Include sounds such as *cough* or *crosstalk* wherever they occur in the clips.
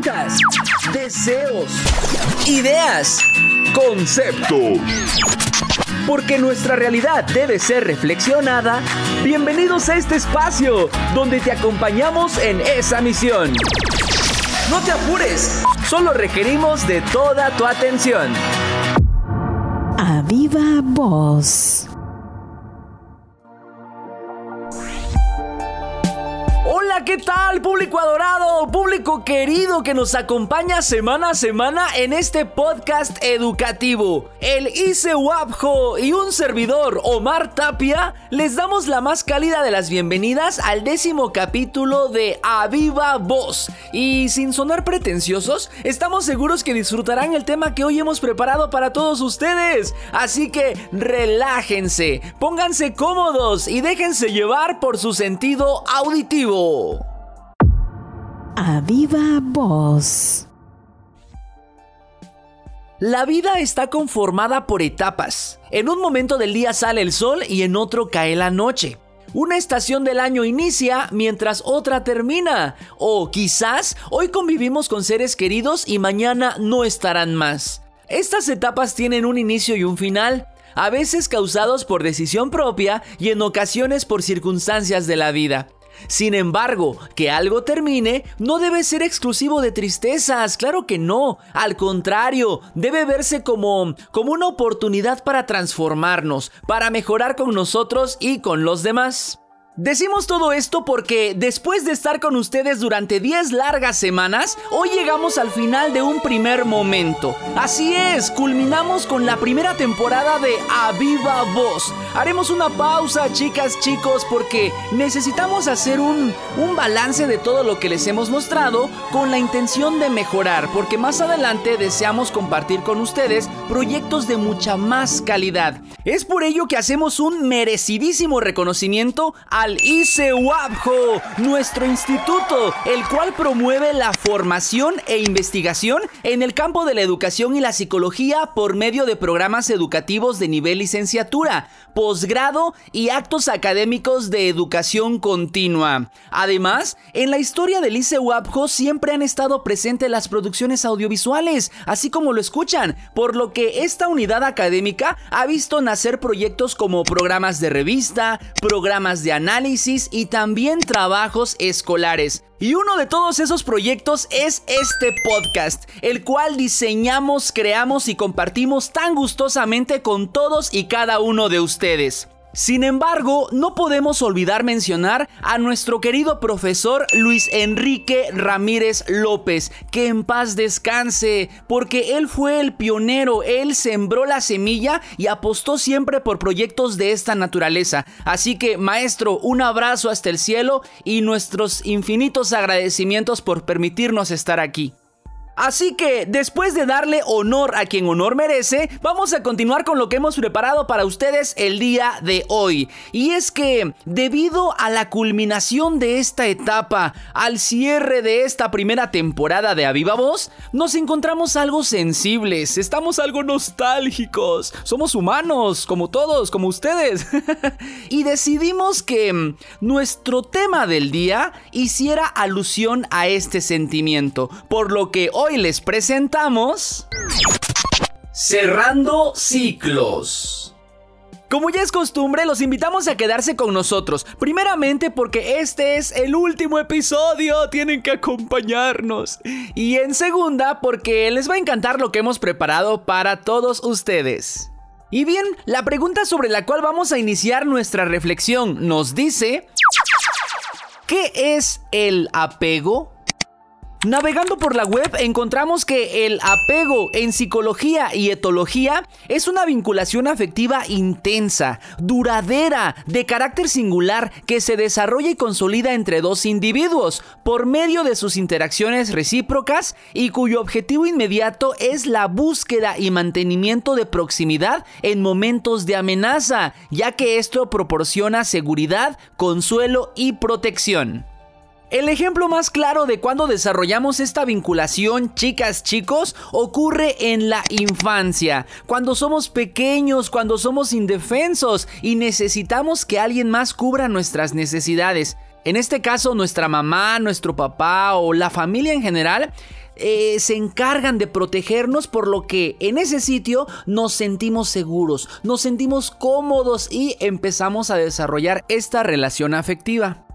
preguntas, deseos, ideas, conceptos. Porque nuestra realidad debe ser reflexionada. Bienvenidos a este espacio donde te acompañamos en esa misión. No te apures, solo requerimos de toda tu atención. A viva voz. ¿qué tal público adorado, público querido que nos acompaña semana a semana en este podcast educativo? El ICEWAPJO y un servidor, Omar Tapia, les damos la más cálida de las bienvenidas al décimo capítulo de A Viva Voz. Y sin sonar pretenciosos, estamos seguros que disfrutarán el tema que hoy hemos preparado para todos ustedes. Así que relájense, pónganse cómodos y déjense llevar por su sentido auditivo a viva voz. La vida está conformada por etapas. En un momento del día sale el sol y en otro cae la noche. Una estación del año inicia mientras otra termina. O quizás hoy convivimos con seres queridos y mañana no estarán más. Estas etapas tienen un inicio y un final, a veces causados por decisión propia y en ocasiones por circunstancias de la vida. Sin embargo, que algo termine no debe ser exclusivo de tristezas, claro que no. Al contrario, debe verse como, como una oportunidad para transformarnos, para mejorar con nosotros y con los demás. Decimos todo esto porque después de estar con ustedes durante 10 largas semanas, hoy llegamos al final de un primer momento. Así es, culminamos con la primera temporada de A Viva Voz. Haremos una pausa, chicas, chicos, porque necesitamos hacer un, un balance de todo lo que les hemos mostrado con la intención de mejorar, porque más adelante deseamos compartir con ustedes proyectos de mucha más calidad. Es por ello que hacemos un merecidísimo reconocimiento a al nuestro instituto, el cual promueve la formación e investigación en el campo de la educación y la psicología por medio de programas educativos de nivel licenciatura, posgrado y actos académicos de educación continua. Además, en la historia del ICEWAPJO siempre han estado presentes las producciones audiovisuales, así como lo escuchan, por lo que esta unidad académica ha visto nacer proyectos como programas de revista, programas de análisis, y también trabajos escolares. Y uno de todos esos proyectos es este podcast, el cual diseñamos, creamos y compartimos tan gustosamente con todos y cada uno de ustedes. Sin embargo, no podemos olvidar mencionar a nuestro querido profesor Luis Enrique Ramírez López, que en paz descanse, porque él fue el pionero, él sembró la semilla y apostó siempre por proyectos de esta naturaleza. Así que, maestro, un abrazo hasta el cielo y nuestros infinitos agradecimientos por permitirnos estar aquí. Así que, después de darle honor a quien honor merece, vamos a continuar con lo que hemos preparado para ustedes el día de hoy. Y es que, debido a la culminación de esta etapa, al cierre de esta primera temporada de Aviva Voz, nos encontramos algo sensibles, estamos algo nostálgicos, somos humanos, como todos, como ustedes. *laughs* y decidimos que mm, nuestro tema del día hiciera alusión a este sentimiento, por lo que hoy hoy les presentamos... Cerrando ciclos. Como ya es costumbre, los invitamos a quedarse con nosotros. Primeramente porque este es el último episodio, tienen que acompañarnos. Y en segunda porque les va a encantar lo que hemos preparado para todos ustedes. Y bien, la pregunta sobre la cual vamos a iniciar nuestra reflexión nos dice... ¿Qué es el apego? Navegando por la web encontramos que el apego en psicología y etología es una vinculación afectiva intensa, duradera, de carácter singular que se desarrolla y consolida entre dos individuos por medio de sus interacciones recíprocas y cuyo objetivo inmediato es la búsqueda y mantenimiento de proximidad en momentos de amenaza, ya que esto proporciona seguridad, consuelo y protección. El ejemplo más claro de cuando desarrollamos esta vinculación, chicas, chicos, ocurre en la infancia, cuando somos pequeños, cuando somos indefensos y necesitamos que alguien más cubra nuestras necesidades. En este caso, nuestra mamá, nuestro papá o la familia en general eh, se encargan de protegernos por lo que en ese sitio nos sentimos seguros, nos sentimos cómodos y empezamos a desarrollar esta relación afectiva.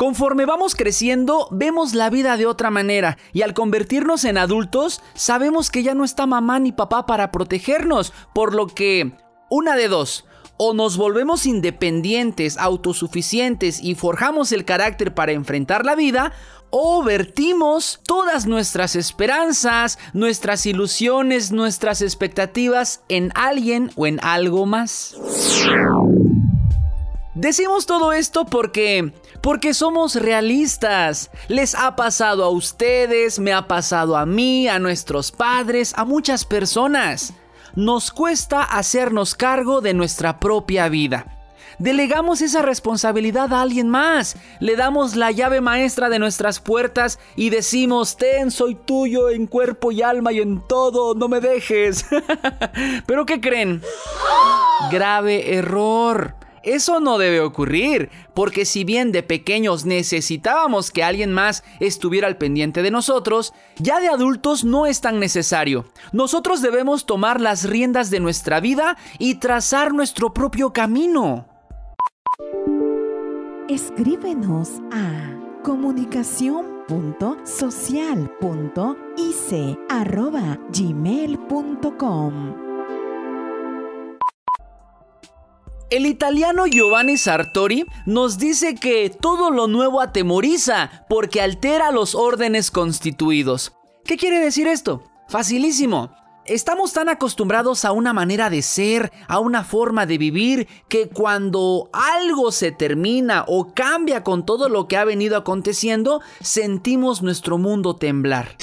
Conforme vamos creciendo, vemos la vida de otra manera y al convertirnos en adultos, sabemos que ya no está mamá ni papá para protegernos, por lo que, una de dos, o nos volvemos independientes, autosuficientes y forjamos el carácter para enfrentar la vida, o vertimos todas nuestras esperanzas, nuestras ilusiones, nuestras expectativas en alguien o en algo más. Decimos todo esto porque porque somos realistas. Les ha pasado a ustedes, me ha pasado a mí, a nuestros padres, a muchas personas. Nos cuesta hacernos cargo de nuestra propia vida. Delegamos esa responsabilidad a alguien más. Le damos la llave maestra de nuestras puertas y decimos, ten, soy tuyo en cuerpo y alma y en todo, no me dejes. *laughs* Pero ¿qué creen? Grave error. Eso no debe ocurrir, porque si bien de pequeños necesitábamos que alguien más estuviera al pendiente de nosotros, ya de adultos no es tan necesario. Nosotros debemos tomar las riendas de nuestra vida y trazar nuestro propio camino. Escríbenos a comunicación.social.ice.gmail.com El italiano Giovanni Sartori nos dice que todo lo nuevo atemoriza porque altera los órdenes constituidos. ¿Qué quiere decir esto? Facilísimo. Estamos tan acostumbrados a una manera de ser, a una forma de vivir, que cuando algo se termina o cambia con todo lo que ha venido aconteciendo, sentimos nuestro mundo temblar.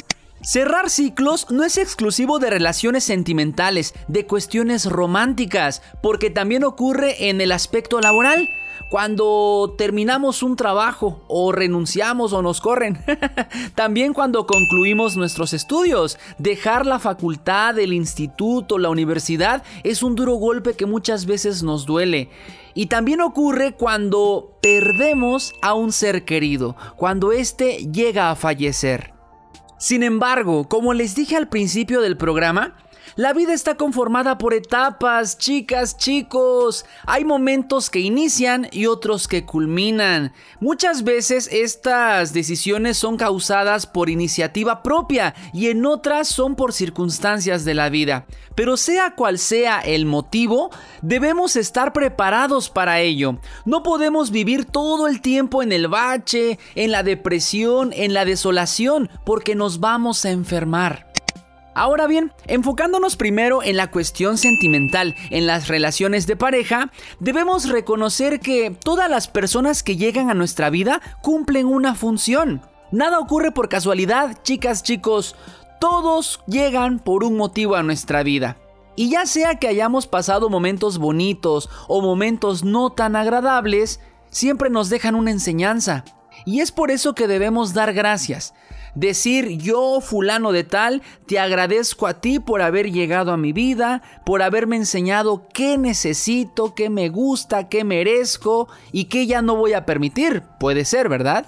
Cerrar ciclos no es exclusivo de relaciones sentimentales, de cuestiones románticas, porque también ocurre en el aspecto laboral cuando terminamos un trabajo o renunciamos o nos corren. *laughs* También cuando concluimos nuestros estudios. Dejar la facultad, el instituto, la universidad es un duro golpe que muchas veces nos duele. Y también ocurre cuando perdemos a un ser querido, cuando éste llega a fallecer. Sin embargo, como les dije al principio del programa, la vida está conformada por etapas, chicas, chicos. Hay momentos que inician y otros que culminan. Muchas veces estas decisiones son causadas por iniciativa propia y en otras son por circunstancias de la vida. Pero sea cual sea el motivo, debemos estar preparados para ello. No podemos vivir todo el tiempo en el bache, en la depresión, en la desolación, porque nos vamos a enfermar. Ahora bien, enfocándonos primero en la cuestión sentimental, en las relaciones de pareja, debemos reconocer que todas las personas que llegan a nuestra vida cumplen una función. Nada ocurre por casualidad, chicas, chicos, todos llegan por un motivo a nuestra vida. Y ya sea que hayamos pasado momentos bonitos o momentos no tan agradables, siempre nos dejan una enseñanza. Y es por eso que debemos dar gracias. Decir yo, fulano de tal, te agradezco a ti por haber llegado a mi vida, por haberme enseñado qué necesito, qué me gusta, qué merezco y qué ya no voy a permitir. Puede ser, ¿verdad?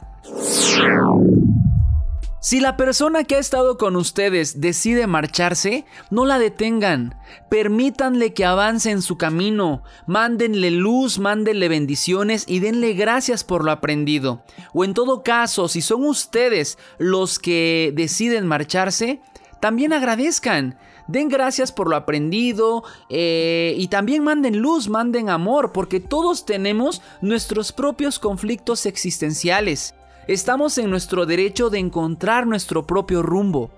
Si la persona que ha estado con ustedes decide marcharse, no la detengan. Permítanle que avance en su camino. Mándenle luz, mándenle bendiciones y denle gracias por lo aprendido. O en todo caso, si son ustedes los que deciden marcharse, también agradezcan. Den gracias por lo aprendido eh, y también manden luz, manden amor, porque todos tenemos nuestros propios conflictos existenciales estamos en nuestro derecho de encontrar nuestro propio rumbo.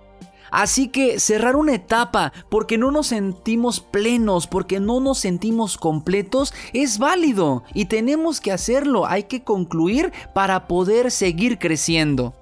Así que cerrar una etapa porque no nos sentimos plenos, porque no nos sentimos completos, es válido y tenemos que hacerlo, hay que concluir para poder seguir creciendo.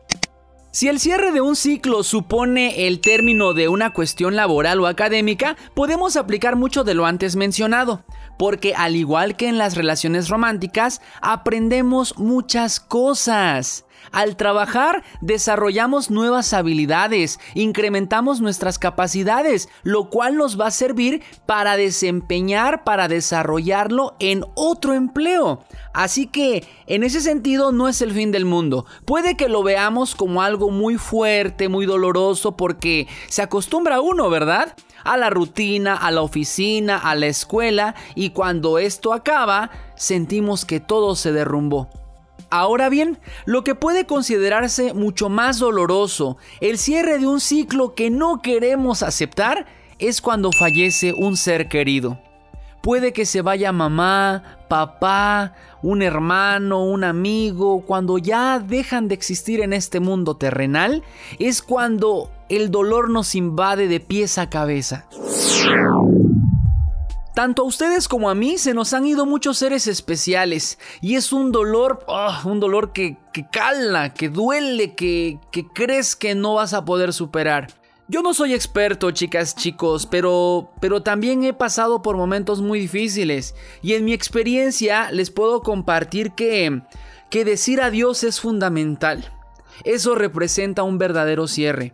Si el cierre de un ciclo supone el término de una cuestión laboral o académica, podemos aplicar mucho de lo antes mencionado, porque al igual que en las relaciones románticas, aprendemos muchas cosas. Al trabajar desarrollamos nuevas habilidades, incrementamos nuestras capacidades, lo cual nos va a servir para desempeñar, para desarrollarlo en otro empleo. Así que en ese sentido no es el fin del mundo. Puede que lo veamos como algo muy fuerte, muy doloroso, porque se acostumbra uno, ¿verdad? A la rutina, a la oficina, a la escuela, y cuando esto acaba, sentimos que todo se derrumbó. Ahora bien, lo que puede considerarse mucho más doloroso, el cierre de un ciclo que no queremos aceptar, es cuando fallece un ser querido. Puede que se vaya mamá, papá, un hermano, un amigo, cuando ya dejan de existir en este mundo terrenal, es cuando el dolor nos invade de pies a cabeza. Tanto a ustedes como a mí se nos han ido muchos seres especiales y es un dolor, ah, un dolor que, que, cala, que duele, que, que crees que no vas a poder superar. Yo no soy experto, chicas, chicos, pero, pero también he pasado por momentos muy difíciles y en mi experiencia les puedo compartir que, que decir adiós es fundamental. Eso representa un verdadero cierre.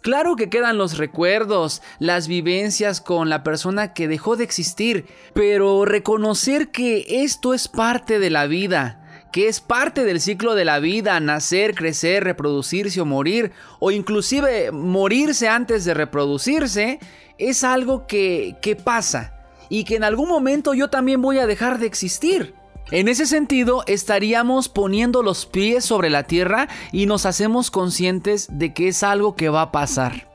Claro que quedan los recuerdos, las vivencias con la persona que dejó de existir, pero reconocer que esto es parte de la vida, que es parte del ciclo de la vida, nacer, crecer, reproducirse o morir, o inclusive morirse antes de reproducirse, es algo que, que pasa y que en algún momento yo también voy a dejar de existir. En ese sentido, estaríamos poniendo los pies sobre la tierra y nos hacemos conscientes de que es algo que va a pasar.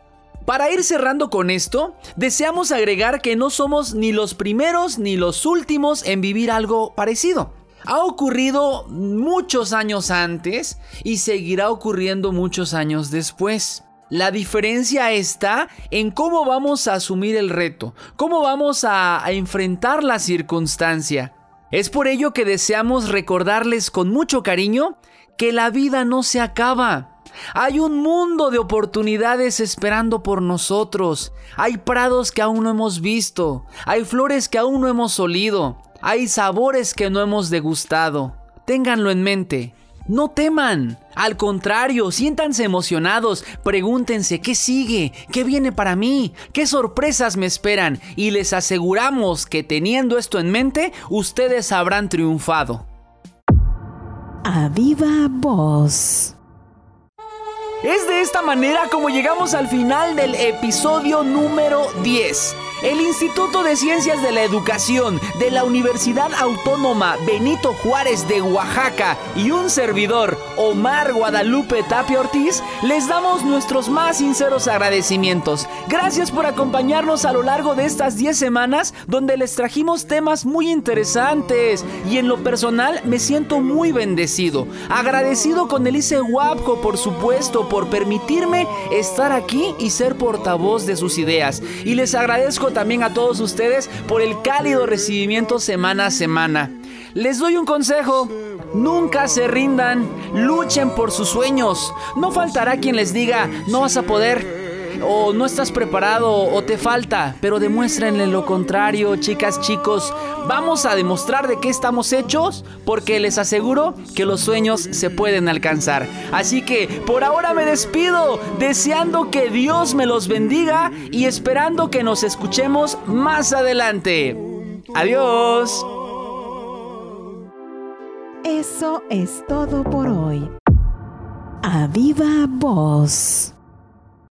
Para ir cerrando con esto, deseamos agregar que no somos ni los primeros ni los últimos en vivir algo parecido. Ha ocurrido muchos años antes y seguirá ocurriendo muchos años después. La diferencia está en cómo vamos a asumir el reto, cómo vamos a, enfrentar la circunstancia. Es por ello que deseamos recordarles con mucho cariño que la vida no se acaba. Hay un mundo de oportunidades esperando por nosotros. Hay prados que aún no hemos visto. Hay flores que aún no hemos olido. Hay sabores que no hemos degustado. Ténganlo en mente. No teman. Al contrario, siéntanse emocionados, pregúntense qué sigue, qué viene para mí, qué sorpresas me esperan y les aseguramos que teniendo esto en mente, ustedes habrán triunfado. A viva voz. Es de esta manera como llegamos al final del episodio número 10. El Instituto de Ciencias de la Educación de la Universidad Autónoma Benito Juárez de Oaxaca y un servidor, Omar Guadalupe Tapia Ortiz, les damos nuestros más sinceros agradecimientos. Gracias por acompañarnos a lo largo de estas 10 semanas donde les trajimos temas muy interesantes y en lo personal me siento muy bendecido. Agradecido con Elise Guapco, por supuesto, por permitirme estar aquí y ser portavoz de sus ideas. Y les agradezco también a todos ustedes por el cálido recibimiento semana a semana. Les doy un consejo. Nunca se rindan, luchen por sus sueños. No faltará quien les diga, no vas a poder, o no estás preparado o te falta, pero demuéstrenle lo contrario, chicas, chicos. Vamos a demostrar de qué estamos hechos porque les aseguro que los sueños se pueden alcanzar. Así que por ahora me despido, deseando que Dios me los bendiga y esperando que nos escuchemos más adelante. Adiós. Eso es todo por hoy. A viva voz.